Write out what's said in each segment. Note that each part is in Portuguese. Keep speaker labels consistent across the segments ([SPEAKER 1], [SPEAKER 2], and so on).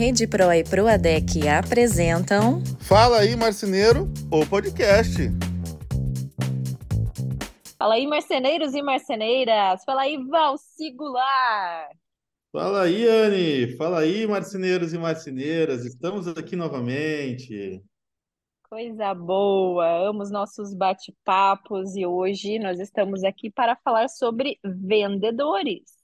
[SPEAKER 1] Rede Pro e Proadec apresentam.
[SPEAKER 2] Fala aí, marceneiro, o podcast.
[SPEAKER 3] Fala aí, marceneiros e marceneiras. Fala aí, Valsigular.
[SPEAKER 2] Fala aí, Anne. Fala aí, marceneiros e marceneiras. Estamos aqui novamente.
[SPEAKER 3] Coisa boa. Amo os nossos bate-papos e hoje nós estamos aqui para falar sobre vendedores.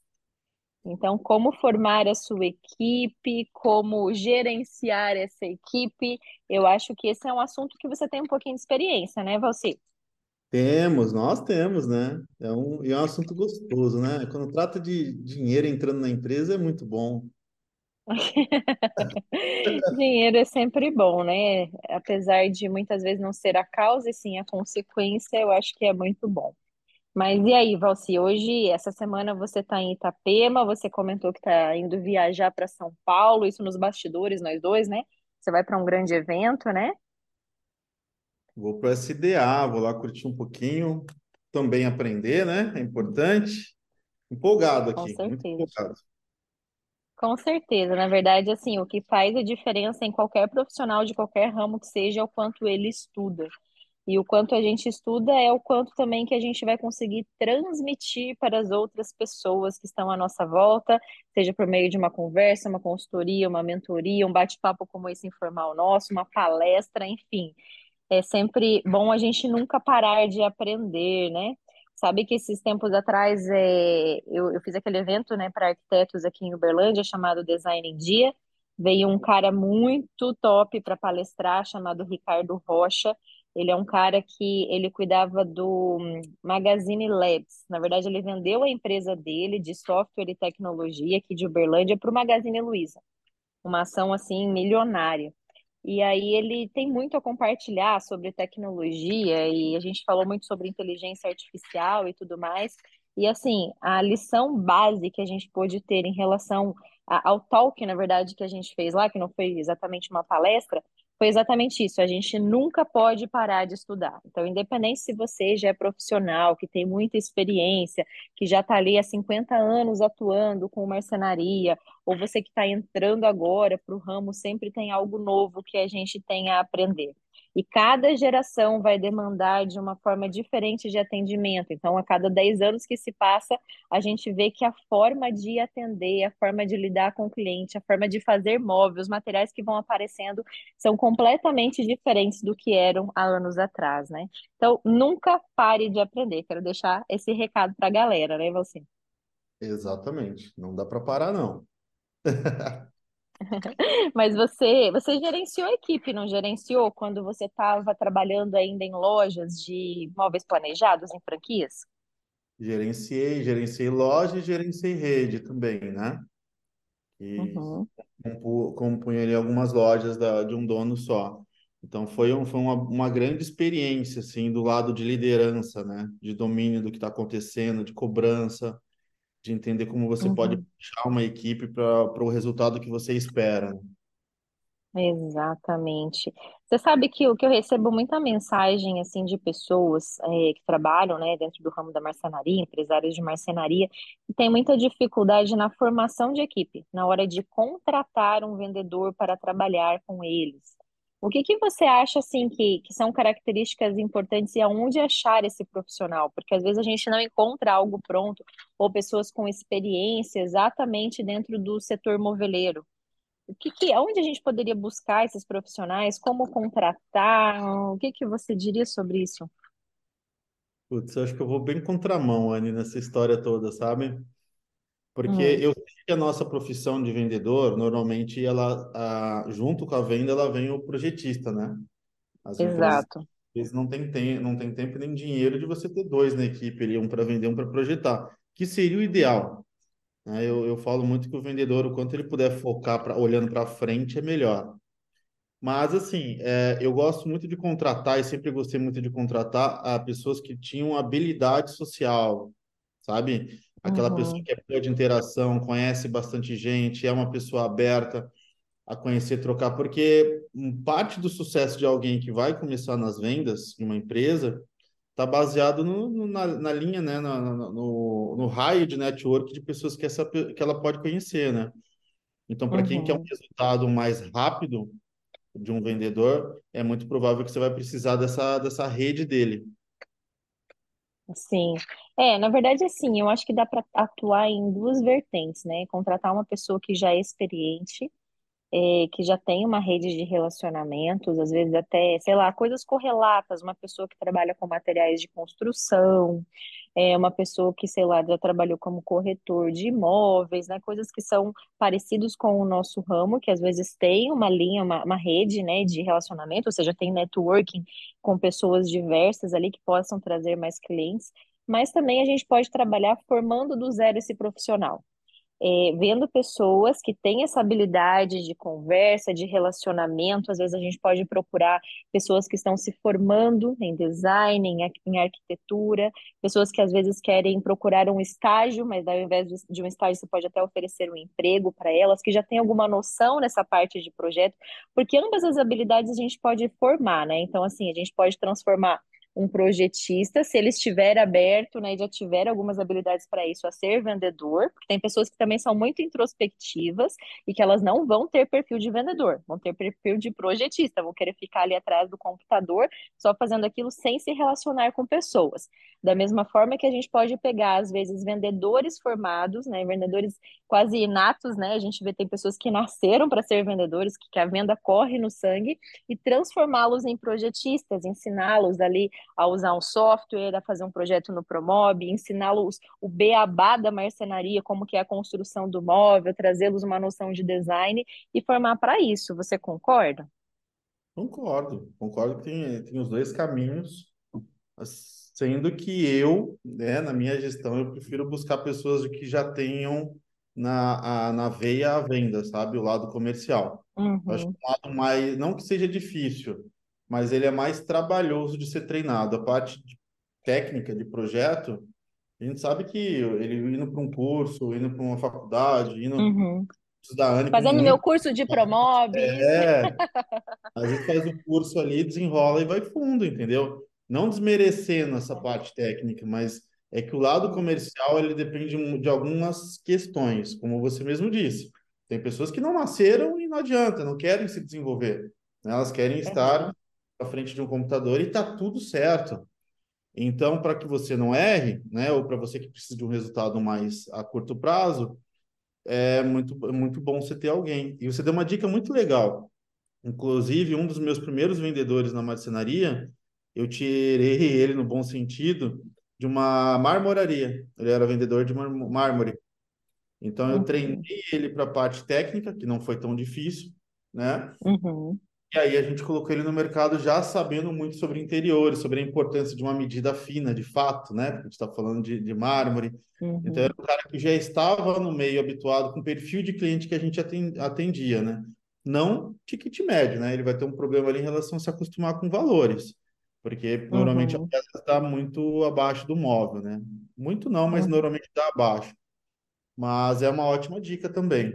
[SPEAKER 3] Então, como formar a sua equipe, como gerenciar essa equipe, eu acho que esse é um assunto que você tem um pouquinho de experiência, né, Valci?
[SPEAKER 2] Temos, nós temos, né? É um, e é um assunto gostoso, né? Quando trata de dinheiro entrando na empresa, é muito bom.
[SPEAKER 3] Dinheiro é sempre bom, né? Apesar de muitas vezes não ser a causa e sim a consequência, eu acho que é muito bom. Mas e aí, Valci, hoje, essa semana você está em Itapema, você comentou que está indo viajar para São Paulo, isso nos bastidores, nós dois, né? Você vai para um grande evento, né?
[SPEAKER 2] Vou para o SDA, vou lá curtir um pouquinho, também aprender, né? É importante. Empolgado
[SPEAKER 3] Com
[SPEAKER 2] aqui, muito
[SPEAKER 3] certeza.
[SPEAKER 2] empolgado.
[SPEAKER 3] Com certeza. Na verdade, assim, o que faz a diferença em qualquer profissional de qualquer ramo que seja é o quanto ele estuda. E o quanto a gente estuda é o quanto também que a gente vai conseguir transmitir para as outras pessoas que estão à nossa volta, seja por meio de uma conversa, uma consultoria, uma mentoria, um bate-papo como esse informal nosso, uma palestra, enfim. É sempre bom a gente nunca parar de aprender, né? Sabe que esses tempos atrás é, eu, eu fiz aquele evento, né, para arquitetos aqui em Uberlândia chamado Design em Dia. Veio um cara muito top para palestrar chamado Ricardo Rocha. Ele é um cara que ele cuidava do hum, Magazine Labs. Na verdade, ele vendeu a empresa dele de software e tecnologia aqui de Uberlândia para o Magazine Luiza. Uma ação assim milionária. E aí ele tem muito a compartilhar sobre tecnologia e a gente falou muito sobre inteligência artificial e tudo mais. E assim, a lição base que a gente pôde ter em relação ao talk, na verdade, que a gente fez lá, que não foi exatamente uma palestra, foi exatamente isso. A gente nunca pode parar de estudar. Então, independente se você já é profissional, que tem muita experiência, que já está ali há 50 anos atuando com marcenaria, ou você que está entrando agora para o ramo, sempre tem algo novo que a gente tem a aprender. E cada geração vai demandar de uma forma diferente de atendimento. Então, a cada 10 anos que se passa, a gente vê que a forma de atender, a forma de lidar com o cliente, a forma de fazer móveis, os materiais que vão aparecendo são completamente diferentes do que eram há anos atrás, né? Então, nunca pare de aprender. Quero deixar esse recado para a galera, né, você?
[SPEAKER 2] Exatamente. Não dá para parar, não.
[SPEAKER 3] Mas você, você gerenciou a equipe, não gerenciou quando você estava trabalhando ainda em lojas de móveis planejados, em franquias?
[SPEAKER 2] Gerenciei, gerenciei loja e gerenciei rede também, né? E
[SPEAKER 3] Uhum,
[SPEAKER 2] compu- compunha ali algumas lojas da, de um dono só. Então foi, um, foi uma, uma grande experiência, assim, do lado de liderança, né? De domínio do que está acontecendo, de cobrança, de entender como você pode
[SPEAKER 3] uhum.
[SPEAKER 2] puxar uma equipe para o resultado que você espera.
[SPEAKER 3] Exatamente. Você sabe que o que eu recebo muita mensagem assim de pessoas eh, que trabalham, né, dentro do ramo da marcenaria, empresários de marcenaria, que tem muita dificuldade na formação de equipe, na hora de contratar um vendedor para trabalhar com eles. O que que você acha assim que, que são características importantes e aonde achar esse profissional? Porque às vezes a gente não encontra algo pronto ou pessoas com experiência exatamente dentro do setor moveleiro. O que que, onde a gente poderia buscar esses profissionais? Como contratar? O que que você diria sobre isso?
[SPEAKER 2] Putz, eu acho que eu vou bem contramão, Anny, nessa história toda, sabe? Porque
[SPEAKER 3] Hum,
[SPEAKER 2] eu sei que a nossa profissão de vendedor, normalmente, ela, a- junto com a venda, ela vem o projetista, né? As empresas
[SPEAKER 3] exato.
[SPEAKER 2] eles não têm tem, não tem tempo nem dinheiro de você ter dois na equipe ali, um para vender, um para projetar, que seria o ideal, né? Eu, eu falo muito que o vendedor, o quanto ele puder focar pra, olhando para frente, é melhor. Mas, assim, é, eu gosto muito de contratar e sempre gostei muito de contratar a pessoas que tinham habilidade social, sabe? Aquela pessoa
[SPEAKER 3] Uhum,
[SPEAKER 2] que é boa de interação, conhece bastante gente, é uma pessoa aberta a conhecer, trocar, porque parte do sucesso de alguém que vai começar nas vendas de uma empresa está baseado no, no- na, na linha, né? Na- no, no raio de network de pessoas que, essa, que ela pode conhecer, né? Então, para quem quer um
[SPEAKER 3] Uhum.
[SPEAKER 2] resultado mais rápido de um vendedor, é muito provável que você vai precisar dessa, dessa rede dele.
[SPEAKER 3] Sim. É, na verdade, assim, eu acho que dá para atuar em duas vertentes, né? Contratar uma pessoa que já é experiente, é, que já tem uma rede de relacionamentos, às vezes até, sei lá, coisas correlatas, uma pessoa que trabalha com materiais de construção, é uma pessoa que, sei lá, já trabalhou como corretor de imóveis, né? Coisas que são parecidos com o nosso ramo, que às vezes tem uma linha, uma, uma rede, né, de relacionamento, ou seja, tem networking com pessoas diversas ali que possam trazer mais clientes, mas também a gente pode trabalhar formando do zero esse profissional é, vendo pessoas que têm essa habilidade de conversa, de relacionamento. Às vezes a gente pode procurar pessoas que estão se formando em design, em, em arquitetura, pessoas que às vezes querem procurar um estágio, mas ao invés de, um estágio você pode até oferecer um emprego para elas, que já têm alguma noção nessa parte de projeto, porque ambas as habilidades a gente pode formar, né? Então, assim, a gente pode transformar um projetista, se ele estiver aberto, né, e já tiver algumas habilidades para isso, a ser vendedor, porque tem pessoas que também são muito introspectivas e que elas não vão ter perfil de vendedor, vão ter perfil de projetista, vão querer ficar ali atrás do computador, só fazendo aquilo sem se relacionar com pessoas. Da mesma forma que a gente pode pegar, às vezes, vendedores formados, né, vendedores quase inatos, né, a gente vê tem pessoas que nasceram para ser vendedores, que, que a venda corre no sangue, e transformá-los em projetistas, ensiná-los ali a usar um software, a fazer um projeto no Promob, ensiná-los o beabá da marcenaria, como que é a construção do móvel, trazê-los uma noção de design e formar para isso. Você concorda?
[SPEAKER 2] Concordo, concordo que tem, tem os dois caminhos, sendo que eu, né, na minha gestão, eu prefiro buscar pessoas que já tenham na, a, na veia a venda, sabe? O lado comercial. Eu acho que
[SPEAKER 3] Uhum,
[SPEAKER 2] o lado mais, não que seja difícil, mas ele é mais trabalhoso de ser treinado. A parte de técnica de projeto, a gente sabe que ele indo para um curso, indo para uma faculdade, indo
[SPEAKER 3] uhum.
[SPEAKER 2] com
[SPEAKER 3] Fazendo meu curso de Promobis.
[SPEAKER 2] É, às vezes faz o curso ali, desenrola e vai fundo, entendeu? Não desmerecendo essa parte técnica, mas é que o lado comercial ele depende de algumas questões, como você mesmo disse. Tem pessoas que não nasceram e não adianta, não querem se desenvolver, né? Elas querem estar
[SPEAKER 3] Uhum,
[SPEAKER 2] à frente de um computador e tá tudo certo. Então, para que você não erre, né, ou para você que precisa de um resultado mais a curto prazo, é muito, é muito bom você ter alguém. E você deu uma dica muito legal. Inclusive, um dos meus primeiros vendedores na marcenaria, eu tirei ele no bom sentido de uma marmoraria. Ele era vendedor de mármore. Então, eu treinei
[SPEAKER 3] uhum,
[SPEAKER 2] ele para a parte técnica, que não foi tão difícil, né?
[SPEAKER 3] uhum,
[SPEAKER 2] E aí a gente colocou ele no mercado já sabendo muito sobre interiores, sobre a importância de uma medida fina, de fato, né? Porque a gente está falando de, de mármore. Então, era
[SPEAKER 3] uhum,
[SPEAKER 2] um cara que já estava no meio habituado com o perfil de cliente que a gente aten- atendia, né? Não ticket médio, né? Ele vai ter um problema ali em relação a se acostumar com valores, porque normalmente a
[SPEAKER 3] uhum,
[SPEAKER 2] peça está muito abaixo do móvel, né? Muito não, mas
[SPEAKER 3] uhum.
[SPEAKER 2] normalmente está abaixo. Mas é uma ótima dica também.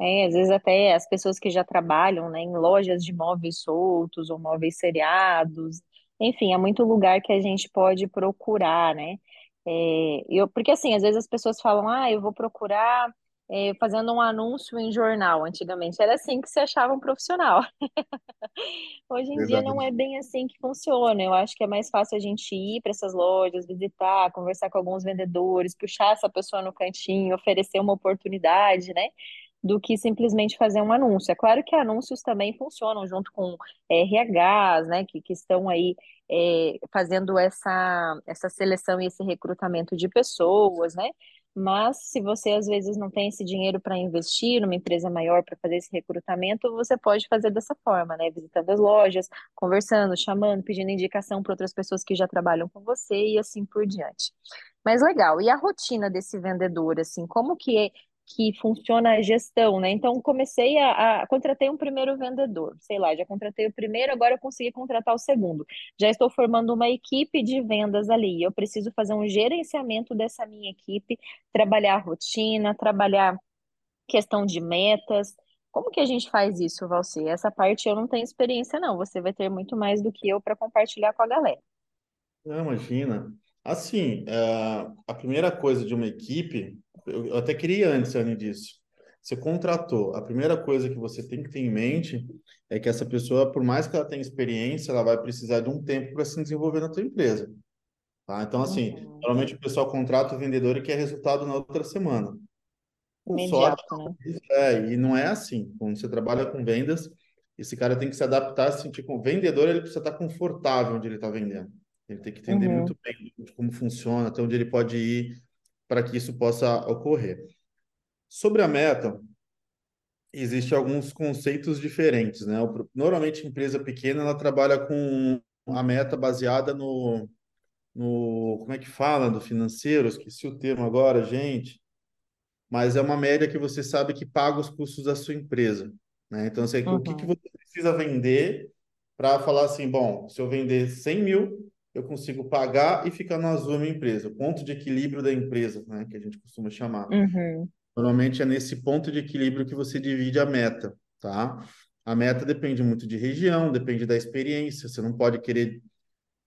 [SPEAKER 3] É, às vezes até as pessoas que já trabalham, né, em lojas de móveis soltos ou móveis seriados, enfim, é muito lugar que a gente pode procurar, né? É, eu, porque assim, às vezes as pessoas falam, ah, eu vou procurar é, fazendo um anúncio em jornal. Antigamente era assim que se achava um profissional. Hoje em dia não é bem assim que funciona. Eu acho que é mais fácil a gente ir para essas lojas, visitar, conversar com alguns vendedores, puxar essa pessoa no cantinho, oferecer uma oportunidade, né? Do que simplesmente fazer um anúncio. É claro que anúncios também funcionam junto com RHs, né? Que, que estão aí é, fazendo essa, essa seleção e esse recrutamento de pessoas, né? Mas se você às vezes não tem esse dinheiro para investir numa empresa maior para fazer esse recrutamento, você pode fazer dessa forma, né? Visitando as lojas, conversando, chamando, pedindo indicação para outras pessoas que já trabalham com você e assim por diante. Mas legal. E a rotina desse vendedor, assim, como que é que funciona a gestão, né? Então comecei a, a contratei um primeiro vendedor, sei lá, já contratei o primeiro, agora eu consegui contratar o segundo. Já estou formando uma equipe de vendas ali. Eu preciso fazer um gerenciamento dessa minha equipe trabalhar a rotina, trabalhar questão de metas. Como que a gente faz isso, Valci? Essa parte eu não tenho experiência, não. Você vai ter muito mais do que eu para compartilhar com a galera.
[SPEAKER 2] Não, imagina. Assim, eh, a primeira coisa de uma equipe, eu até queria antes, Anne, disso. Você contratou, a primeira coisa que você tem que ter em mente é que essa pessoa, por mais que ela tenha experiência, ela vai precisar de um tempo para se desenvolver na tua empresa. Tá? Então, assim, uhum. normalmente o pessoal contrata o vendedor e quer resultado na outra semana.
[SPEAKER 3] Com Imediato, sorte,
[SPEAKER 2] né? É, e não é assim. Quando você trabalha com vendas, esse cara tem que se adaptar, se sentir com o vendedor, ele precisa estar confortável onde ele está vendendo. Ele tem que entender uhum. muito bem como funciona, até onde ele pode ir para que isso possa ocorrer. Sobre a meta, existem alguns conceitos diferentes, né? Normalmente, empresa pequena, ela trabalha com a meta baseada no, no como é que fala, do financeiro, esqueci o termo agora, gente, mas é uma média que você sabe que paga os custos da sua empresa, né? Então, assim, uhum. o que, que uhum. você precisa vender para falar assim, bom, se eu vender 100 mil, eu consigo pagar e ficar no azul a minha empresa, o ponto de equilíbrio da empresa, né, que a gente costuma chamar.
[SPEAKER 3] Uhum.
[SPEAKER 2] Normalmente é nesse ponto de equilíbrio que você divide a meta, tá? A meta depende muito de região, depende da experiência, você não pode querer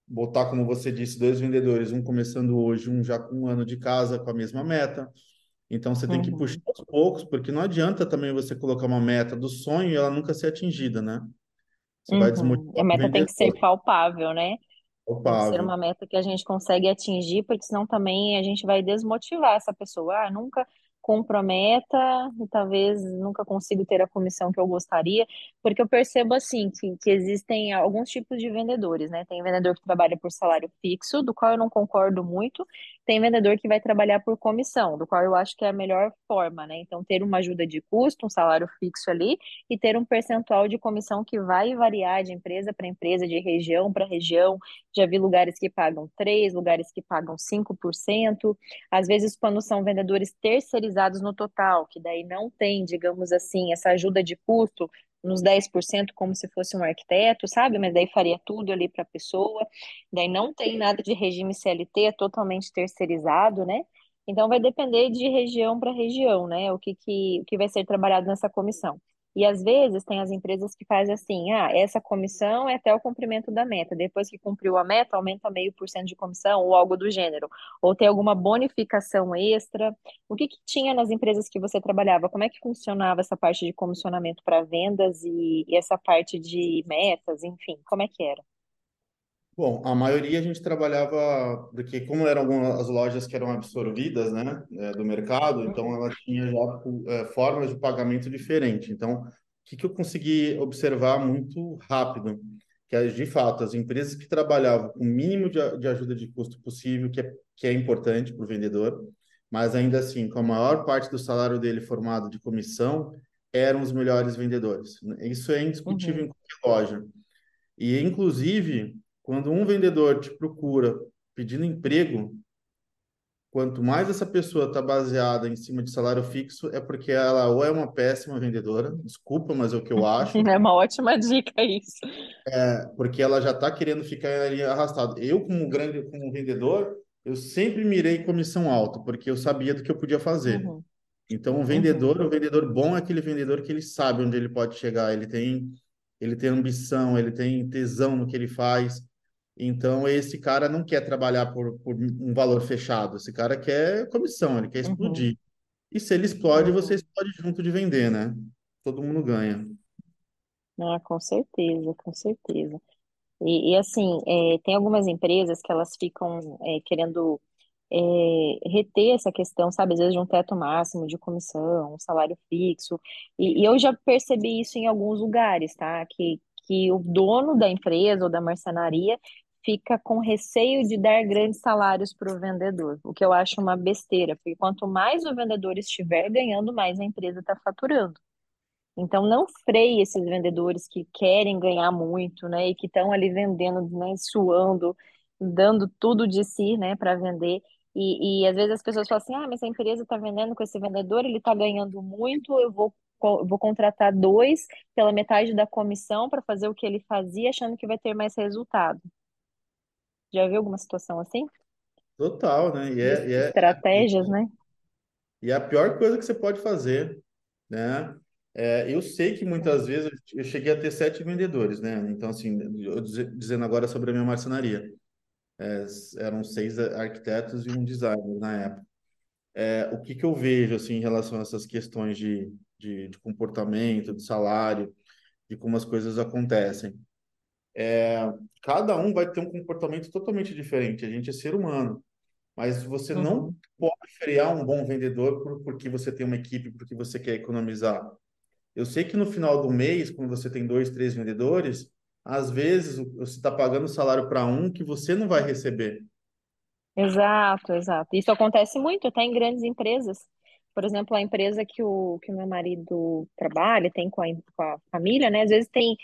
[SPEAKER 2] botar, como você disse, dois vendedores, um começando hoje, um já com um ano de casa com a mesma meta. Então você tem uhum. que puxar aos poucos, porque não adianta também você colocar uma meta do sonho e ela nunca ser atingida, né?
[SPEAKER 3] Você uhum. vai desmotivar. A meta tem que ser palpável, né? Palpável. Tem que ser uma meta que a gente consegue atingir, porque senão também a gente vai desmotivar essa pessoa. Ah, nunca cumpro a meta e talvez nunca consiga ter a comissão que eu gostaria, porque eu percebo assim que, que existem alguns tipos de vendedores, né? Tem vendedor que trabalha por salário fixo, do qual eu não concordo muito, tem vendedor que vai trabalhar por comissão, do qual eu acho que é a melhor forma, né? Então, ter uma ajuda de custo, um salário fixo ali, e ter um percentual de comissão que vai variar de empresa para empresa, de região para região. Já vi lugares que pagam 3%, lugares que pagam 5%. Às vezes, quando são vendedores terceirizados no total, que daí não tem, digamos assim, essa ajuda de custo, nos 10% como se fosse um arquiteto, sabe? Mas daí faria tudo ali para a pessoa. Daí não tem nada de regime CLT, é totalmente terceirizado, né? Então vai depender de região para região, né? O que, que, o que vai ser trabalhado nessa comissão. E às vezes tem as empresas que fazem assim, ah, essa comissão é até o cumprimento da meta. Depois que cumpriu a meta, aumenta meio por cento de comissão ou algo do gênero. Ou tem alguma bonificação extra. O que, que tinha nas empresas que você trabalhava? Como é que funcionava essa parte de comissionamento para vendas e, e essa parte de metas, enfim, como é que era?
[SPEAKER 2] Bom, a maioria a gente trabalhava, porque como eram algumas lojas que eram absorvidas, né, é, do mercado, então ela tinha já é, formas de pagamento diferente. Então, o que, que eu consegui observar muito rápido? Que, é, de fato, as empresas que trabalhavam com o mínimo de, de ajuda de custo possível, que é, que é importante para o vendedor, mas ainda assim, com a maior parte do salário dele formado de comissão, eram os melhores vendedores. Isso é indiscutível uhum. em qualquer loja. E, inclusive, quando um vendedor te procura pedindo emprego, quanto mais essa pessoa está baseada em cima de salário fixo, é porque ela ou é uma péssima vendedora, desculpa, mas é o que eu acho.
[SPEAKER 3] É uma ótima dica isso.
[SPEAKER 2] É, porque ela já está querendo ficar ali arrastado. Eu, como grande como vendedor, eu sempre mirei comissão alta, porque eu sabia do que eu podia fazer. Uhum. Então, o vendedor, uhum. o vendedor bom é aquele vendedor que ele sabe onde ele pode chegar, ele tem, ele tem ambição, ele tem tesão no que ele faz. Então, esse cara não quer trabalhar por, por um valor fechado, esse cara quer comissão, ele quer uhum. explodir. E se ele explode, uhum. você explode junto de vender, né? Todo mundo ganha.
[SPEAKER 3] Ah, com certeza, com certeza. E, e assim, é, tem algumas empresas que elas ficam é, querendo é, reter essa questão, sabe, às vezes de um teto máximo de comissão, um salário fixo. E, e eu já percebi isso em alguns lugares, tá? Que, que o dono da empresa ou da marcenaria fica com receio de dar grandes salários para o vendedor, o que eu acho uma besteira, porque quanto mais o vendedor estiver ganhando, mais a empresa está faturando. Então, não freie esses vendedores que querem ganhar muito, né, e que estão ali vendendo, né, suando, dando tudo de si, né, para vender. E, e às vezes as pessoas falam assim: ah, mas a empresa está vendendo com esse vendedor, ele está ganhando muito, eu vou, vou contratar dois pela metade da comissão para fazer o que ele fazia, achando que vai ter mais resultado. Já viu alguma situação assim?
[SPEAKER 2] Total, né? E é, e é,
[SPEAKER 3] Estratégias, né?
[SPEAKER 2] E é a pior coisa que você pode fazer, né? É, eu sei que muitas vezes eu cheguei a ter sete vendedores, né? Então, assim, eu dizendo agora sobre a minha marcenaria. É, eram seis arquitetos e um designer na época. é, o que, que eu vejo assim, em relação a essas questões de, de, de comportamento, de salário, de como as coisas acontecem. É, cada um vai ter um comportamento totalmente diferente. A gente é ser humano, mas você uhum. não pode frear um bom vendedor por, porque você tem uma equipe, porque você quer economizar. Eu sei que no final do mês, quando você tem dois, três vendedores, às vezes você está pagando salário para um que você não vai receber.
[SPEAKER 3] Exato, exato. Isso acontece muito até em grandes empresas. Por exemplo, a empresa que o, que o meu marido trabalha, tem com a, com a família, né? Às vezes tem,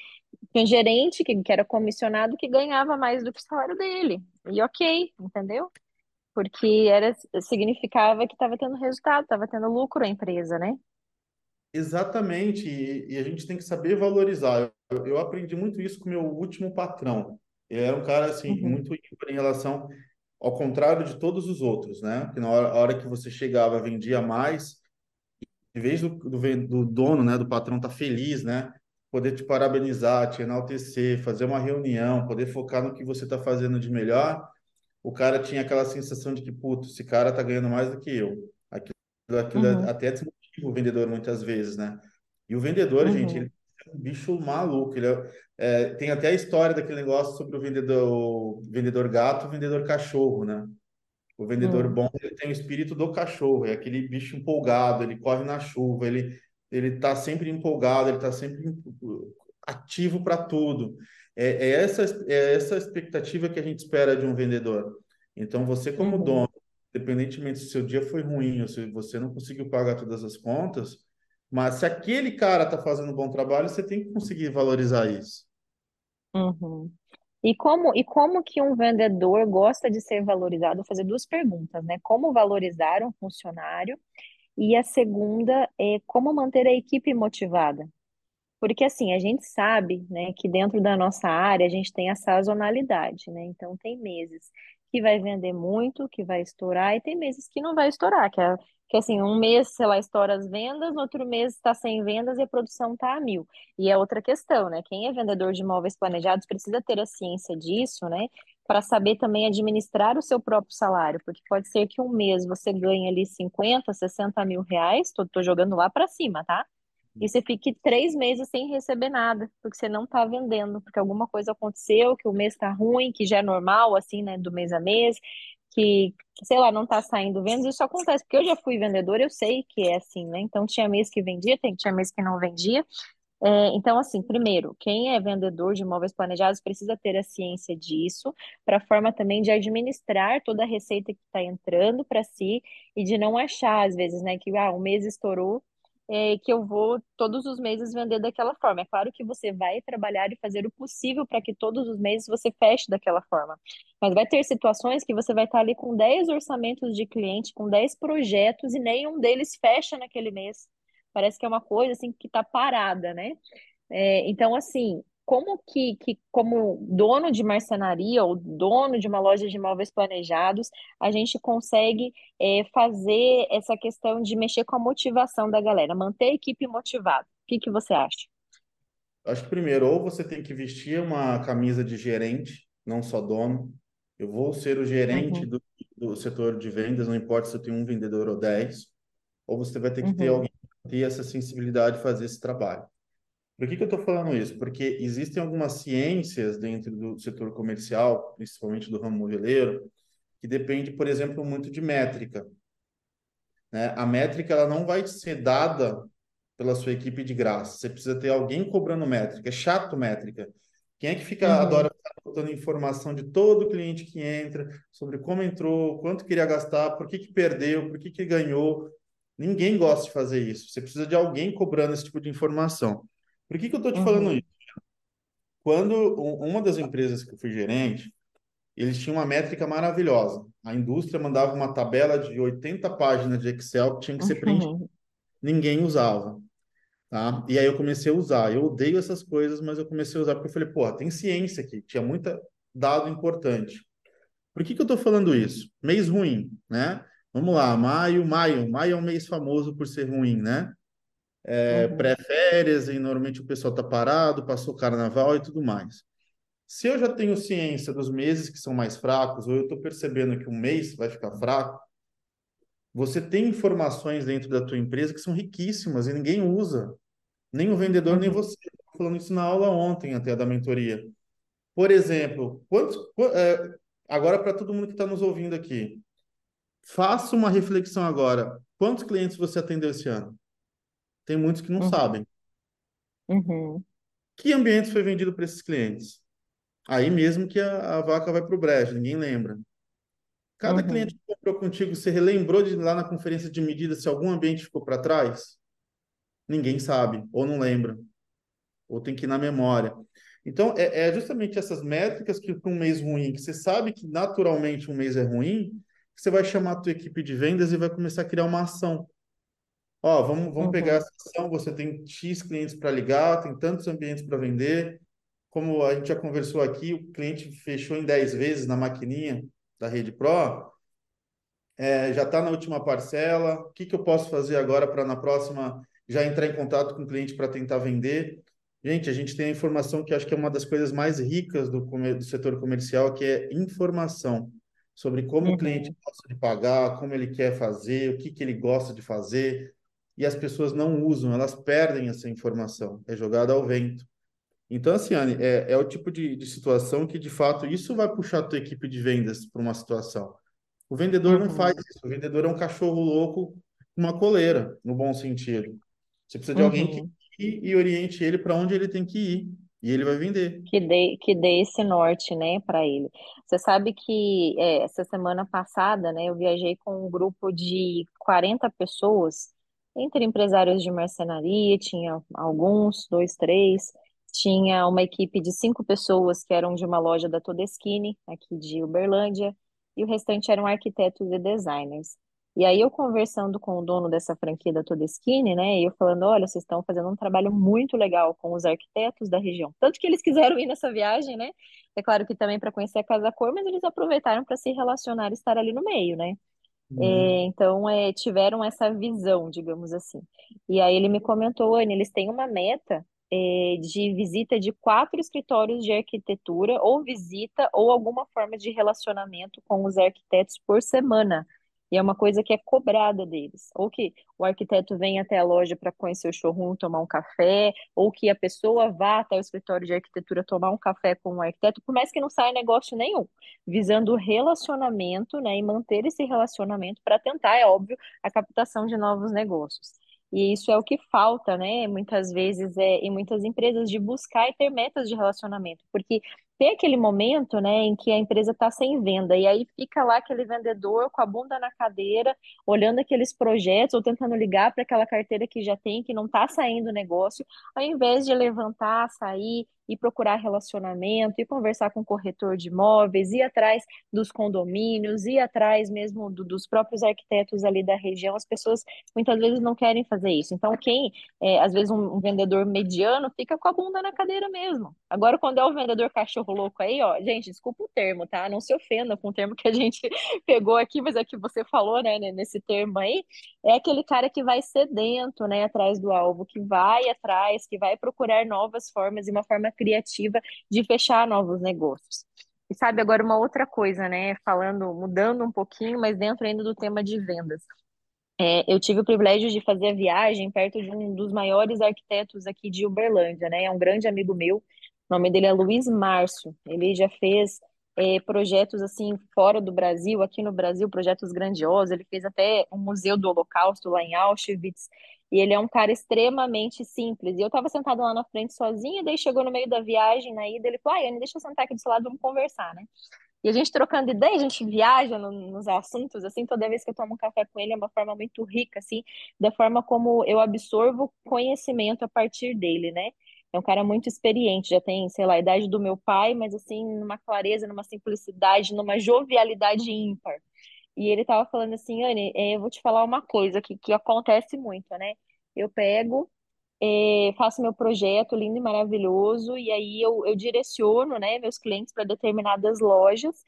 [SPEAKER 3] um gerente que, que era comissionado que ganhava mais do que o salário dele. E ok, entendeu? Porque era, significava que estava tendo resultado, estava tendo lucro a empresa, né?
[SPEAKER 2] Exatamente, e, e, a gente tem que saber valorizar. Eu, eu, aprendi muito isso com meu último patrão. Ele era um cara assim uhum. muito em relação ao contrário de todos os outros, né? Que na hora, hora que você chegava, vendia mais, em vez do, do, do dono, né, do patrão tá feliz, né? Poder te parabenizar, te enaltecer, fazer uma reunião, poder focar no que você está fazendo de melhor, o cara tinha aquela sensação de que, puto, esse cara tá ganhando mais do que eu. Aquilo, aquilo uhum. até desmotiva o vendedor muitas vezes, né? E o vendedor, uhum. gente, ele é um bicho maluco. Ele é, é, tem até a história daquele negócio sobre o vendedor, o vendedor gato o vendedor cachorro, né? O vendedor uhum. bom, ele tem o espírito do cachorro, é aquele bicho empolgado, ele corre na chuva, ele ele tá sempre empolgado, ele tá sempre ativo para tudo. É, é, essa, é essa expectativa que a gente espera de um vendedor. Então, você como uhum. dono, independentemente se o seu dia foi ruim ou se você não conseguiu pagar todas as contas, mas se aquele cara está fazendo um bom trabalho, você tem que conseguir valorizar isso.
[SPEAKER 3] Uhum. E como, e como que um vendedor gosta de ser valorizado? Vou fazer duas perguntas, né? Como valorizar um funcionário? E a segunda é como manter a equipe motivada? Porque assim, a gente sabe, né, que dentro da nossa área a gente tem a sazonalidade, né? Então tem meses que vai vender muito, que vai estourar, e tem meses que não vai estourar, que é que assim, um mês, sei lá, estoura as vendas, no outro mês está sem vendas e a produção está a mil. E é outra questão, né? Quem é vendedor de imóveis planejados precisa ter a ciência disso, né? Para saber também administrar o seu próprio salário, porque pode ser que um mês você ganhe ali 50, 60 mil reais, tô, tô jogando lá para cima, tá? e você fique três meses sem receber nada, porque você não está vendendo, porque alguma coisa aconteceu, que o mês está ruim, que já é normal, assim, né, do mês a mês, que, sei lá, não está saindo vendas, isso acontece, porque eu já fui vendedora, eu sei que é assim, né, então tinha mês que vendia, tinha mês que não vendia, é, então, assim, primeiro, quem é vendedor de imóveis planejados precisa ter a ciência disso, para forma também de administrar toda a receita que está entrando para si e de não achar, às vezes, né, que ah, o mês estourou, é, que eu vou todos os meses vender daquela forma. É claro que você vai trabalhar e fazer o possível para que todos os meses você feche daquela forma. Mas vai ter situações que você vai estar ali com 10 orçamentos de cliente, com 10 projetos e nenhum deles fecha naquele mês. Parece que é uma coisa assim que está parada, né? É, então, assim, como que, que, como dono de marcenaria ou dono de uma loja de imóveis planejados, a gente consegue é, fazer essa questão de mexer com a motivação da galera, manter a equipe motivada? O que, que você acha?
[SPEAKER 2] Acho que primeiro, ou você tem que vestir uma camisa de gerente, não só dono. Eu vou ser o gerente uhum. do, do setor de vendas, não importa se eu tenho um vendedor ou dez, ou você vai ter que uhum. ter alguém ter essa sensibilidade de fazer esse trabalho. Por que, que eu estou falando isso? Porque existem algumas ciências dentro do setor comercial, principalmente do ramo moveleiro, que depende, por exemplo, muito de métrica. Né? A métrica ela não vai ser dada pela sua equipe de graça. Você precisa ter alguém cobrando métrica. É chato métrica. Quem é que fica uhum. adora ficar botando informação de todo cliente que entra sobre como entrou, quanto queria gastar, por que, que perdeu, por que, que ganhou? Ninguém gosta de fazer isso. Você precisa de alguém cobrando esse tipo de informação. Por que, que eu estou te uhum. falando isso? Quando uma das empresas que eu fui gerente, eles tinham uma métrica maravilhosa. A indústria mandava uma tabela de 80 páginas de Excel que tinha que ser preenchida. Uhum. Ninguém usava. Tá? E aí eu comecei a usar. Eu odeio essas coisas, mas eu comecei a usar porque eu falei, pô, tem ciência aqui, tinha muita dado importante. Por que, que eu estou falando isso? Mês ruim, né? Vamos lá, maio, maio. Maio é um mês famoso por ser ruim, né? é, uhum. pré-férias, e normalmente o pessoal está parado, passou carnaval e tudo mais. Se eu já tenho ciência dos meses que são mais fracos, ou eu estou percebendo que um mês vai ficar fraco, você tem informações dentro da tua empresa que são riquíssimas e ninguém usa. Nem o vendedor, uhum. nem você. Estou falando isso na aula ontem, até da mentoria. Por exemplo, quantos, é, agora para todo mundo que está nos ouvindo aqui, faça uma reflexão agora. Quantos clientes você atendeu esse ano? Tem muitos que não uhum. sabem.
[SPEAKER 3] Uhum.
[SPEAKER 2] Que ambientes foi vendido para esses clientes? Aí mesmo que a, a vaca vai para o brejo, ninguém lembra. Cada uhum. cliente que comprou contigo, você relembrou de lá na conferência de medidas se algum ambiente ficou para trás? Ninguém sabe, ou não lembra, ou tem que ir na memória. Então, é, é justamente essas métricas que para um mês ruim, que você sabe que naturalmente um mês é ruim, você vai chamar a tua equipe de vendas e vai começar a criar uma ação. Ó, vamos, vamos uhum. pegar essa ação, você tem X clientes para ligar, tem tantos ambientes para vender. Como a gente já conversou aqui, o cliente fechou em 10 vezes na maquininha da Rede Pro, é, já está na última parcela. O que, que eu posso fazer agora para na próxima já entrar em contato com o cliente para tentar vender? Gente, a gente tem a informação que acho que é uma das coisas mais ricas do, do setor comercial, que é informação sobre como uhum. o cliente gosta de pagar, como ele quer fazer, o que, que ele gosta de fazer, e as pessoas não usam, elas perdem essa informação, é jogada ao vento. Então, assim, Anne, é, é o tipo de, de situação que, de fato, isso vai puxar a tua equipe de vendas para uma situação. O vendedor uhum. não faz isso, o vendedor é um cachorro louco com uma coleira, no bom sentido. Você precisa de uhum. alguém que uhum. e oriente ele para onde ele tem que ir. E ele vai vender.
[SPEAKER 3] Que dê, que dê esse norte, né, para ele. Você sabe que é, essa semana passada, né, eu viajei com um grupo de 40 pessoas, entre empresários de marcenaria, tinha alguns, dois, três, tinha uma equipe de cinco pessoas que eram de uma loja da Todeskine, aqui de Uberlândia, e o restante eram arquitetos e designers. E aí eu conversando com o dono dessa franquia da Todeskine, né, e eu falando, olha, vocês estão fazendo um trabalho muito legal com os arquitetos da região. Tanto que eles quiseram ir nessa viagem, né? É claro que também para conhecer a Casa Cor, mas eles aproveitaram para se relacionar e estar ali no meio, né? Uhum. É, então, é, tiveram essa visão, digamos assim. E aí ele me comentou, Anne, eles têm uma meta é, de visita de quatro escritórios de arquitetura, ou visita, ou alguma forma de relacionamento com os arquitetos por semana. E é uma coisa que é cobrada deles. Ou que o arquiteto vem até a loja para conhecer o showroom, tomar um café, ou que a pessoa vá até o escritório de arquitetura tomar um café com o arquiteto, por mais que não saia negócio nenhum, visando o relacionamento, né, e manter esse relacionamento para tentar, é óbvio, a captação de novos negócios. E isso é o que falta, né, muitas vezes é, em muitas empresas, de buscar e ter metas de relacionamento, porque tem aquele momento, né, em que a empresa está sem venda, e aí fica lá aquele vendedor com a bunda na cadeira, olhando aqueles projetos, ou tentando ligar para aquela carteira que já tem, que não está saindo o negócio, ao invés de levantar, sair, e procurar relacionamento, e conversar com o corretor de imóveis, ir atrás dos condomínios, ir atrás mesmo do, dos próprios arquitetos ali da região. As pessoas muitas vezes não querem fazer isso. Então, quem, é, às vezes, um, um, vendedor mediano fica com a bunda na cadeira mesmo. Agora, quando é o vendedor cachorro louco aí, ó, gente, desculpa o termo, tá? Não se ofenda com o termo que a gente pegou aqui, mas é que você falou, né, nesse termo aí, é aquele cara que vai sedento, né, atrás do alvo, que vai atrás, que vai procurar novas formas e uma forma criativa de fechar novos negócios. E sabe, agora uma outra coisa, né? Falando, mudando um pouquinho, mas dentro ainda do tema de vendas. É, eu tive o privilégio de fazer a viagem perto de um dos maiores arquitetos aqui de Uberlândia, né? É um grande amigo meu. O nome dele é Luiz Márcio. Ele já fez é, projetos assim fora do Brasil, aqui no Brasil, projetos grandiosos. Ele fez até um museu do Holocausto lá em Auschwitz. E ele é um cara extremamente simples. E eu tava sentada lá na frente sozinha, daí chegou no meio da viagem, na ida, ele falou: ai, Anne, deixa eu sentar aqui do seu lado, vamos conversar, né? E a gente trocando ideia, a gente viaja no, nos assuntos, assim, toda vez que eu tomo um café com ele é uma forma muito rica, assim, da forma como eu absorvo conhecimento a partir dele, né? É um cara muito experiente, já tem, sei lá, a idade do meu pai, mas assim, numa clareza, numa simplicidade, numa jovialidade ímpar. E ele tava falando assim, Anne, é, eu vou te falar uma coisa que, que acontece muito, né? Eu pego, é, faço meu projeto lindo e maravilhoso, e aí eu, eu direciono, né, meus clientes para determinadas lojas,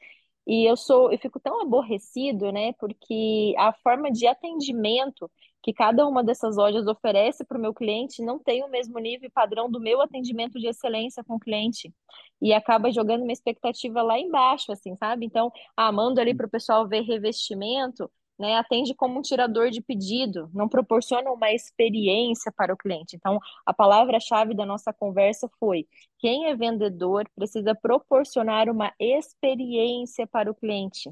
[SPEAKER 3] e eu sou, eu fico tão aborrecido, né? Porque a forma de atendimento que cada uma dessas lojas oferece para o meu cliente não tem o mesmo nível e padrão do meu atendimento de excelência com o cliente. E acaba jogando uma expectativa lá embaixo, assim, sabe? Então, ah, mando ali para o pessoal ver revestimento, né, atende como um tirador de pedido, não proporciona uma experiência para o cliente. Então, a palavra-chave da nossa conversa foi: quem é vendedor precisa proporcionar uma experiência para o cliente.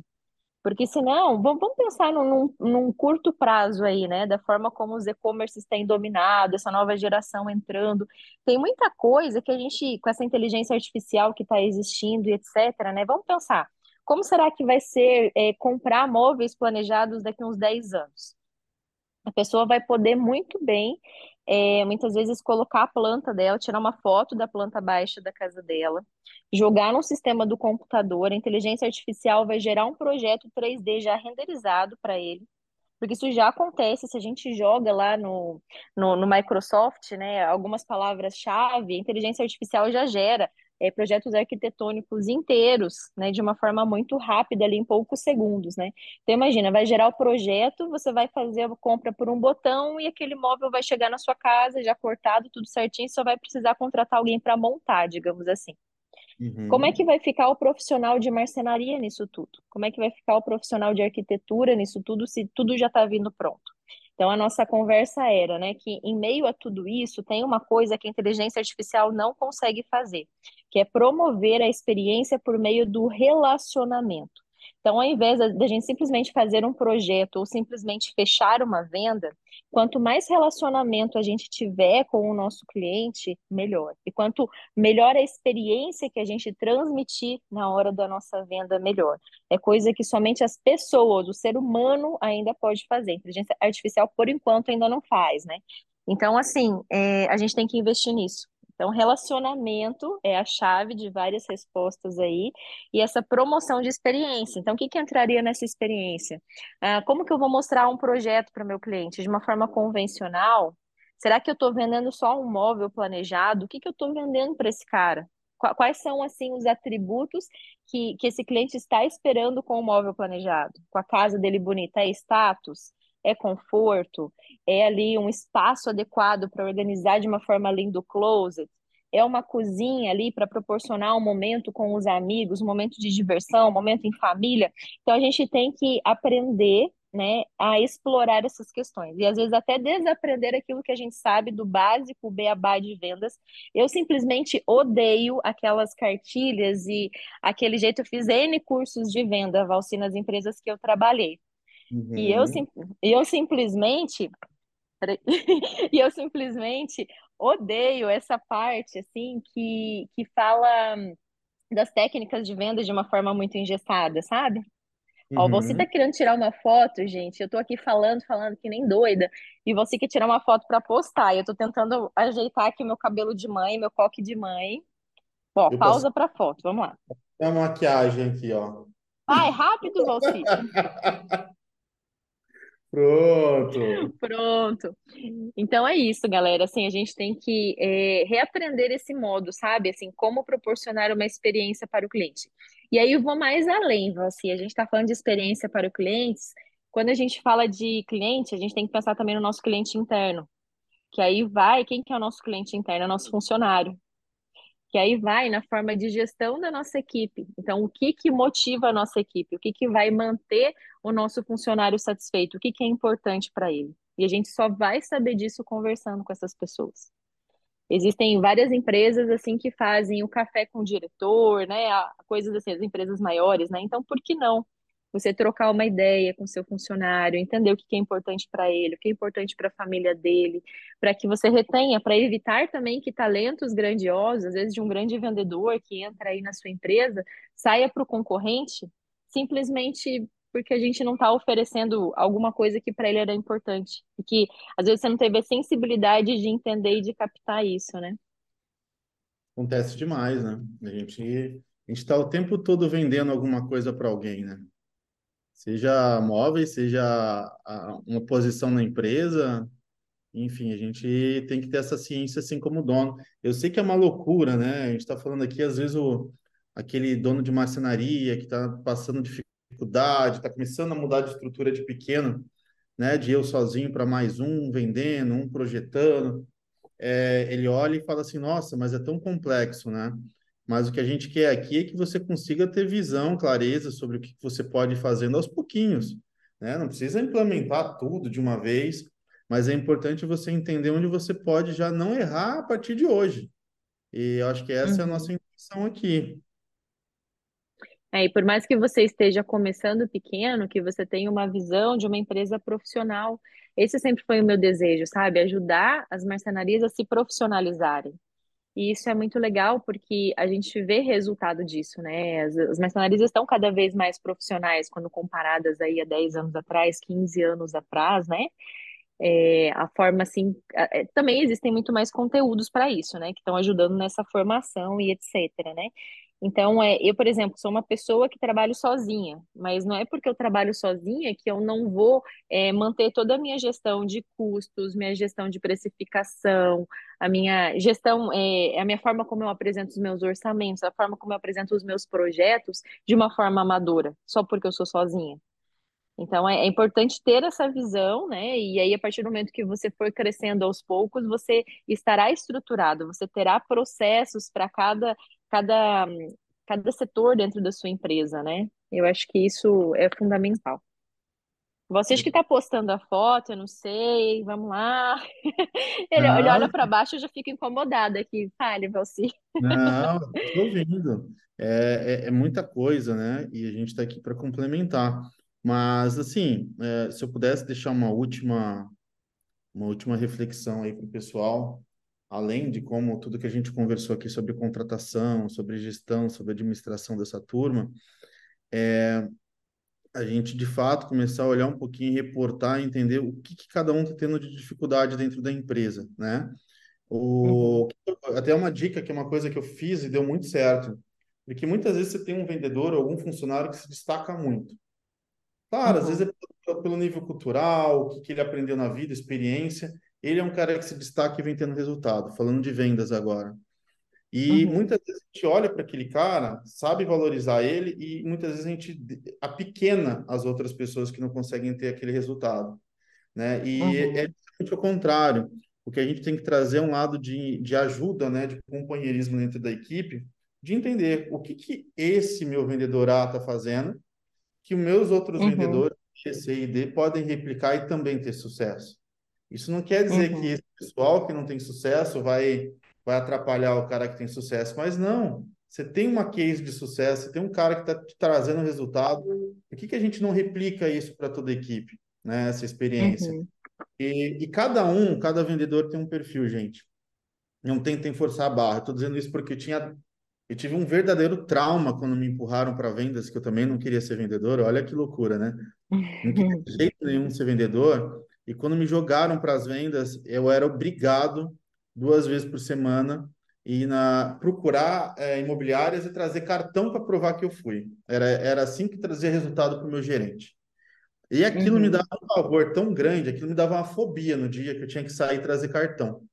[SPEAKER 3] Porque senão, vamos, pensar num, num, curto prazo aí, né? Da forma como os e-commerces têm dominado, essa nova geração entrando. Tem muita coisa que a gente, com essa inteligência artificial que está existindo e etc., né? Vamos pensar, como será que vai ser é, comprar móveis planejados daqui a uns 10 anos? A pessoa vai poder muito bem, é, muitas vezes, colocar a planta dela, tirar uma foto da planta baixa da casa dela, jogar no sistema do computador, a inteligência artificial vai gerar um projeto 3D já renderizado para ele, porque isso já acontece se a gente joga lá no, no, no Microsoft, né, algumas palavras-chave, a inteligência artificial já gera é, projetos arquitetônicos inteiros, né, de uma forma muito rápida, ali em poucos segundos, né? Então, imagina, vai gerar o projeto, você vai fazer a compra por um botão e aquele móvel vai chegar na sua casa, já cortado, tudo certinho, só vai precisar contratar alguém para montar, digamos assim. Uhum. Como é que vai ficar o profissional de marcenaria nisso tudo? Como é que vai ficar o profissional de arquitetura nisso tudo, se tudo já está vindo pronto? Então, a nossa conversa era, né, que em meio a tudo isso, tem uma coisa que a inteligência artificial não consegue fazer, que é promover a experiência por meio do relacionamento. Então, ao invés da gente simplesmente fazer um projeto ou simplesmente fechar uma venda, quanto mais relacionamento a gente tiver com o nosso cliente, melhor. E quanto melhor a experiência que a gente transmitir na hora da nossa venda, melhor. É coisa que somente as pessoas, o ser humano, ainda pode fazer. A inteligência artificial, por enquanto, ainda não faz, né? Então, assim, é, a gente tem que investir nisso. Então, relacionamento é a chave de várias respostas aí, e essa promoção de experiência. Então, o que, que entraria nessa experiência? Ah, como que eu vou mostrar um projeto para o meu cliente? De uma forma convencional? Será que eu estou vendendo só um móvel planejado? O que, que eu estou vendendo para esse cara? Quais são, assim, os atributos que, que esse cliente está esperando com o móvel planejado? Com a casa dele bonita? É status? É conforto, é ali um espaço adequado para organizar de uma forma linda o closet, é uma cozinha ali para proporcionar um momento com os amigos, um momento de diversão, um momento em família. Então a gente tem que aprender né, a explorar essas questões e às vezes até desaprender aquilo que a gente sabe do básico, beabá de vendas. Eu simplesmente odeio aquelas cartilhas e aquele jeito. Eu fiz N cursos de venda, Valci, nas empresas que eu trabalhei. Uhum. E eu, sim, eu simplesmente e eu simplesmente odeio essa parte assim que, que fala das técnicas de venda de uma forma muito engessada, sabe? Uhum. Ó, você tá querendo tirar uma foto, gente. Eu tô aqui falando, falando que nem doida, e você quer tirar uma foto para postar. Eu tô tentando ajeitar aqui meu cabelo de mãe, meu coque de mãe. Ó, eu pausa posso... para foto, vamos lá.
[SPEAKER 2] É a maquiagem aqui, ó.
[SPEAKER 3] Vai, rápido, Valci.
[SPEAKER 2] Pronto.
[SPEAKER 3] Pronto. Então é isso, galera. Assim, a gente tem que é, reaprender esse modo, sabe? Assim, como proporcionar uma experiência para o cliente. E aí eu vou mais além, assim, a gente está falando de experiência para o cliente. Quando a gente fala de cliente, a gente tem que pensar também no nosso cliente interno. Que aí vai, quem que é o nosso cliente interno? É o nosso funcionário que aí vai na forma de gestão da nossa equipe. Então, o que que motiva a nossa equipe? O que que vai manter o nosso funcionário satisfeito? O que que é importante para ele? E a gente só vai saber disso conversando com essas pessoas. Existem várias empresas assim que fazem o café com o diretor, né? Coisas assim, as empresas maiores, né? Então, por que não você trocar uma ideia com seu funcionário, entender o que é importante para ele, o que é importante para a família dele, para que você retenha, para evitar também que talentos grandiosos, às vezes de um grande vendedor que entra aí na sua empresa, saia para o concorrente simplesmente porque a gente não está oferecendo alguma coisa que para ele era importante e que às vezes você não teve a sensibilidade de entender e de captar isso, né?
[SPEAKER 2] Acontece demais, né? A gente a gente está o tempo todo vendendo alguma coisa para alguém, né? Seja móveis, seja uma posição na empresa, enfim, a gente tem que ter essa ciência assim como dono. Eu sei que é uma loucura, né? A gente está falando aqui, às vezes, o, aquele dono de marcenaria que está passando dificuldade, está começando a mudar de estrutura de pequeno, né? De eu sozinho para mais um, vendendo, um projetando. É, ele olha e fala assim, nossa, mas é tão complexo, né? Mas o que a gente quer aqui é que você consiga ter visão, clareza sobre o que você pode ir fazendo aos pouquinhos. né? Não precisa implementar tudo de uma vez, mas é importante você entender onde você pode já não errar a partir de hoje. E eu acho que essa é a
[SPEAKER 3] Uhum.
[SPEAKER 2] nossa intenção aqui.
[SPEAKER 3] É, e por mais que você esteja começando pequeno, que você tenha uma visão de uma empresa profissional. Esse sempre foi o meu desejo, sabe? Ajudar as marcenarias a se profissionalizarem. E isso é muito legal porque a gente vê resultado disso, né? As, as marcenarias estão cada vez mais profissionais quando comparadas aí a 10 anos atrás, 15 anos atrás, né? É, a forma assim, é, também existem muito mais conteúdos para isso, né? Que estão ajudando nessa formação e etc, né? Então, é, eu, por exemplo, sou uma pessoa que trabalho sozinha, mas não é porque eu trabalho sozinha que eu não vou é, manter toda a minha gestão de custos, minha gestão de precificação, a minha gestão, é, a minha forma como eu apresento os meus orçamentos, a forma como eu apresento os meus projetos de uma forma amadora, só porque eu sou sozinha. Então é, é importante ter essa visão, né? E aí, a partir do momento que você for crescendo aos poucos, você estará estruturado, você terá processos para cada, cada, cada setor dentro da sua empresa, né? Eu acho que isso é fundamental. Vocês que estão postando a foto, eu não sei, vamos lá. Ele, ele olha para baixo, eu já fico incomodada aqui. Fale, Valci.
[SPEAKER 2] não, estou ouvindo. É, é, é muita coisa, né? E a gente está aqui para complementar. Mas, assim, é, se eu pudesse deixar uma última, uma última reflexão aí para o pessoal, além de como tudo que a gente conversou aqui sobre contratação, sobre gestão, sobre administração dessa turma, a gente de fato começar a olhar um pouquinho, reportar, entender o que, que cada um está tendo de dificuldade dentro da empresa, né?
[SPEAKER 3] Uhum,
[SPEAKER 2] O, até uma dica que é uma coisa que eu fiz e deu muito certo, porque muitas vezes você tem um vendedor ou algum funcionário que se destaca muito. Claro, às vezes
[SPEAKER 3] uhum,
[SPEAKER 2] é pelo, pelo nível cultural, o que, que ele aprendeu na vida, experiência. Ele é um cara que se destaca e vem tendo resultado, falando de vendas agora. E
[SPEAKER 3] uhum,
[SPEAKER 2] muitas vezes a gente olha para aquele cara, sabe valorizar ele, e muitas vezes a gente apequena as outras pessoas que não conseguem ter aquele resultado, né? E é
[SPEAKER 3] uhum,
[SPEAKER 2] justamente o contrário. O que a gente tem que trazer é um lado de, de ajuda, né, de companheirismo dentro da equipe, de entender o que, que esse meu vendedor A está fazendo, que os meus outros
[SPEAKER 3] uhum,
[SPEAKER 2] vendedores, C e D, podem replicar e também ter sucesso. Isso não quer dizer que
[SPEAKER 3] uhum,
[SPEAKER 2] esse pessoal que não tem sucesso vai, vai atrapalhar o cara que tem sucesso, mas não. Você tem uma case de sucesso, você tem um cara que está te trazendo resultado. Por que, que a gente não replica isso para toda a equipe, né? Essa experiência.
[SPEAKER 3] uhum,
[SPEAKER 2] E, e cada um, cada vendedor tem um perfil, gente. Não tentem forçar a barra. Estou dizendo isso porque eu tinha, eu tive um verdadeiro trauma quando me empurraram para vendas, que eu também não queria ser vendedor. Olha que loucura, né? Não queria de jeito nenhum ser vendedor. E quando me jogaram para as vendas, eu era obrigado, duas vezes por semana, ir na, procurar é, imobiliárias e trazer cartão para provar que eu fui. Era, era assim que trazia resultado para o meu gerente. E aquilo me
[SPEAKER 3] uhum,
[SPEAKER 2] dava um pavor tão grande, aquilo me dava uma fobia no dia que eu tinha que sair e trazer cartão.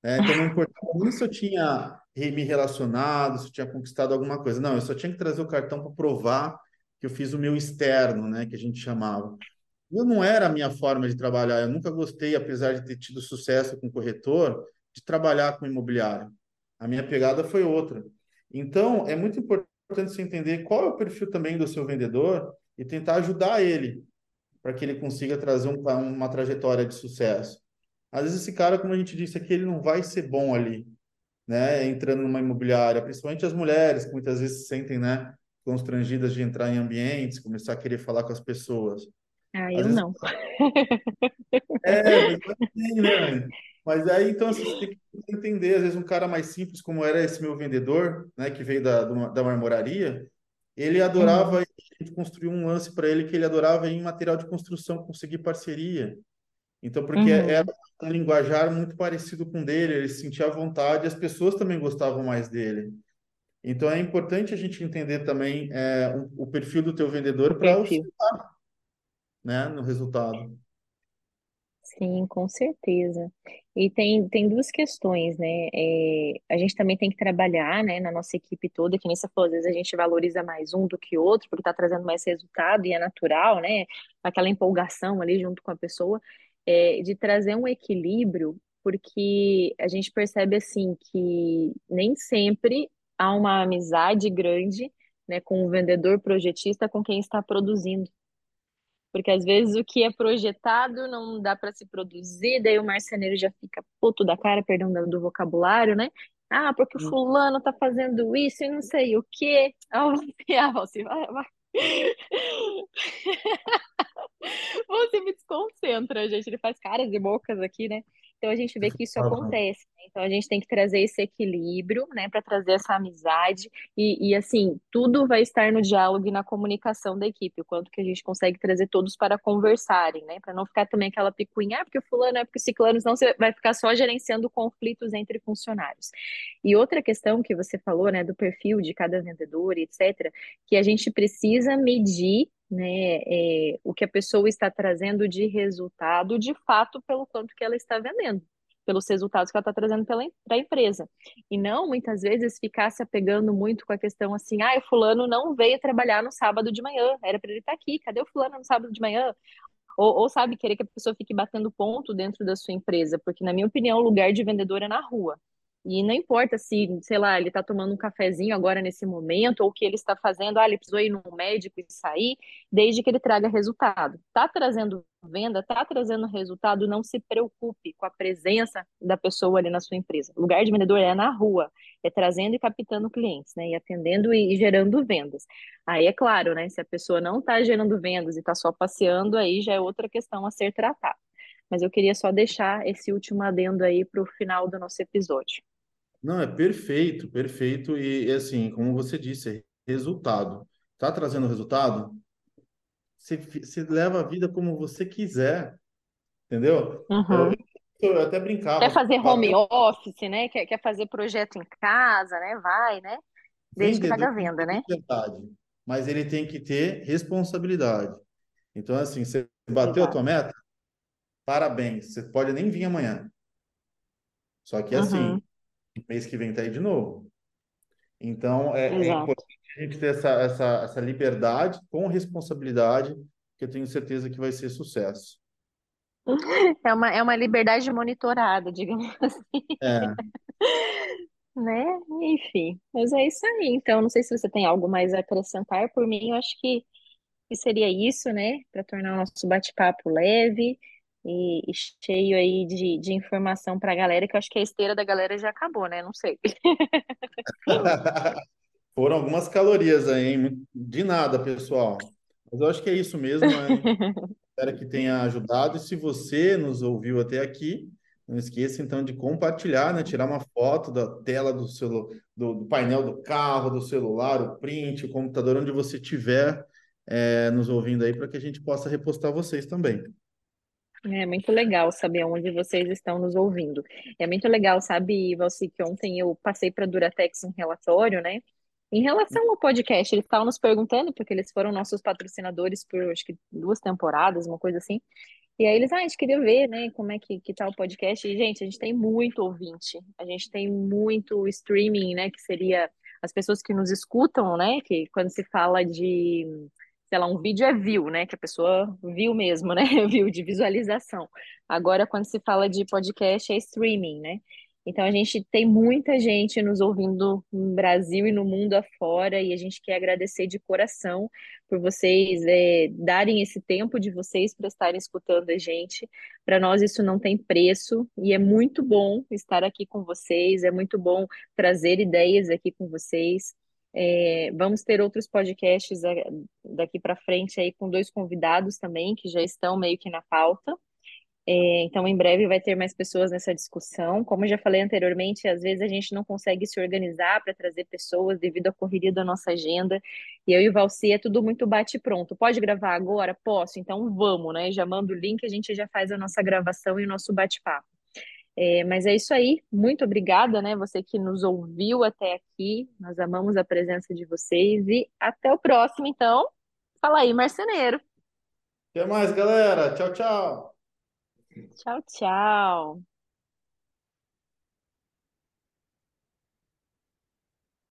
[SPEAKER 2] né? Então não importava nem se eu tinha me relacionado, se eu tinha conquistado alguma coisa. Não, eu só tinha que trazer o cartão para provar que eu fiz o meu externo, né, que a gente chamava. Eu não era a minha forma de trabalhar. Eu nunca gostei, apesar de ter tido sucesso com corretor, de trabalhar com imobiliário. A minha pegada foi outra. Então, é muito importante você entender qual é o perfil também do seu vendedor e tentar ajudar ele para que ele consiga trazer um, uma trajetória de sucesso. Às vezes esse cara, como a gente disse aqui, ele não vai ser bom ali, né? Entrando numa imobiliária, principalmente as mulheres, que muitas vezes se sentem, né, constrangidas de entrar em ambientes, começar a querer falar com as pessoas.
[SPEAKER 3] Ah, eu
[SPEAKER 2] vezes
[SPEAKER 3] não.
[SPEAKER 2] É, mas assim, né? Mas aí, então, assim, você tem que entender, às vezes, um cara mais simples, como era esse meu vendedor, né, que veio da, da marmoraria, ele adorava,
[SPEAKER 3] Uhum,
[SPEAKER 2] a gente construiu um lance para ele que ele adorava em material de construção, conseguir parceria. Então, porque era
[SPEAKER 3] uhum,
[SPEAKER 2] um linguajar muito parecido com dele, ele se sentia vontade, as pessoas também gostavam mais dele. Então, é importante a gente entender também é, o, o perfil do teu vendedor para né, no resultado.
[SPEAKER 3] Sim, com certeza. E tem, tem duas questões, né? É, a gente também tem que trabalhar, né, na nossa equipe toda, que nem você falou, às vezes a gente valoriza mais um do que outro, porque está trazendo mais resultado e é natural, né? Aquela empolgação ali junto com a pessoa, é, de trazer um equilíbrio, porque a gente percebe assim que nem sempre há uma amizade grande, né, com o vendedor projetista com quem está produzindo. Porque às vezes o que é projetado não dá para se produzir, daí o marceneiro já fica puto da cara, perdão do vocabulário, né? Ah, porque o fulano tá fazendo isso e não sei o quê. Ah, você vai, vai. Você me desconcentra, gente. Ele faz caras e bocas aqui, né? Então a gente vê que isso acontece. Né? Então a gente tem que trazer esse equilíbrio, né, para trazer essa amizade e, e, assim tudo vai estar no diálogo e na comunicação da equipe, o quanto que a gente consegue trazer todos para conversarem, né, para não ficar também aquela picuinha, ah, porque o fulano é porque o ciclano, não você vai ficar só gerenciando conflitos entre funcionários. E outra questão que você falou, né, do perfil de cada vendedor, etc, que a gente precisa medir né, é, o que a pessoa está trazendo de resultado, de fato, pelo quanto que ela está vendendo, pelos resultados que ela está trazendo para a empresa. E não, muitas vezes, ficar se apegando muito com a questão assim, ah, o fulano não veio trabalhar no sábado de manhã, era para ele estar tá aqui, cadê o fulano no sábado de manhã? Ou, ou, sabe, querer que a pessoa fique batendo ponto dentro da sua empresa, porque, na minha opinião, o lugar de vendedor é na rua. E não importa se, sei lá, ele está tomando um cafezinho agora nesse momento, ou o que ele está fazendo, ah, ele precisou ir no médico e sair, desde que ele traga resultado. Está trazendo venda, está trazendo resultado, não se preocupe com a presença da pessoa ali na sua empresa. O lugar de vendedor é na rua, é trazendo e captando clientes, né? E atendendo e, e gerando vendas. Aí é claro, né? Se a pessoa não está gerando vendas e está só passeando, aí já é outra questão a ser tratada. Mas eu queria só deixar esse último adendo aí para o final do nosso episódio.
[SPEAKER 2] Não, é perfeito, perfeito. E, e assim, como você disse, é resultado. Tá trazendo resultado? Você, você leva a vida como você quiser, entendeu?
[SPEAKER 3] Uhum.
[SPEAKER 2] Eu, eu até brincava.
[SPEAKER 3] Quer fazer home office, né? Quer, quer fazer projeto em casa, né? Vai, né? Desde que paga a venda, né?
[SPEAKER 2] Verdade. Mas ele tem que ter responsabilidade. Então, assim, você bateu Exato. a tua meta? Parabéns. Você pode nem vir amanhã. Só que, assim, uhum. assim, mês que vem tá aí de novo. Então, é, é importante a gente ter essa, essa, essa liberdade com responsabilidade, que eu tenho certeza que vai ser sucesso.
[SPEAKER 3] É uma, é uma liberdade monitorada, digamos assim.
[SPEAKER 2] É.
[SPEAKER 3] Né? Enfim, mas é isso aí. Então, não sei se você tem algo mais a acrescentar. Por mim, eu acho que, que seria isso, né? Para tornar o nosso bate-papo leve e, e cheio aí de, de informação para a galera, que eu acho que a esteira da galera já acabou, né? Não sei.
[SPEAKER 2] Foram algumas calorias aí, hein? De nada, pessoal. Mas eu acho que é isso mesmo. Né? Espero que tenha ajudado. E se você nos ouviu até aqui, não esqueça então de compartilhar, né? Tirar uma foto da tela do, celu... do, do painel do carro, do celular, o print, o computador, onde você estiver é, nos ouvindo aí, para que a gente possa repostar vocês também.
[SPEAKER 3] É muito legal saber onde vocês estão nos ouvindo. É muito legal, sabe, Valci, que ontem eu passei para a Duratex um relatório, né? Em relação ao podcast, eles estavam nos perguntando, porque eles foram nossos patrocinadores por acho que duas temporadas, uma coisa assim. E aí eles, ah, a gente queria ver, né, como é que, que tá o podcast. E, gente, a gente tem muito ouvinte, a gente tem muito streaming, né, que seria as pessoas que nos escutam, né, que quando se fala de sei lá, um vídeo é view, né? Que a pessoa viu mesmo, né? Viu de visualização. Agora, quando se fala de podcast, é streaming, né? Então, a gente tem muita gente nos ouvindo no Brasil e no mundo afora, e a gente quer agradecer de coração por vocês é, darem esse tempo de vocês para estarem escutando a gente. Para nós, isso não tem preço, e é muito bom estar aqui com vocês, é muito bom trazer ideias aqui com vocês. É, vamos ter outros podcasts daqui para frente aí com dois convidados também que já estão meio que na pauta. É, então, em breve vai ter mais pessoas nessa discussão. Como eu já falei anteriormente, às vezes a gente não consegue se organizar para trazer pessoas devido à correria da nossa agenda. E eu e o Valci é tudo muito bate pronto. Pode gravar agora? Posso. Então vamos, né? Já manda o link, a gente já faz a nossa gravação e o nosso bate-papo. É, mas é isso aí. Muito obrigada, né? Você que nos ouviu até aqui. Nós amamos a presença de vocês e até o próximo, então. Fala aí, marceneiro.
[SPEAKER 2] Até mais, galera. Tchau, tchau.
[SPEAKER 3] Tchau, tchau.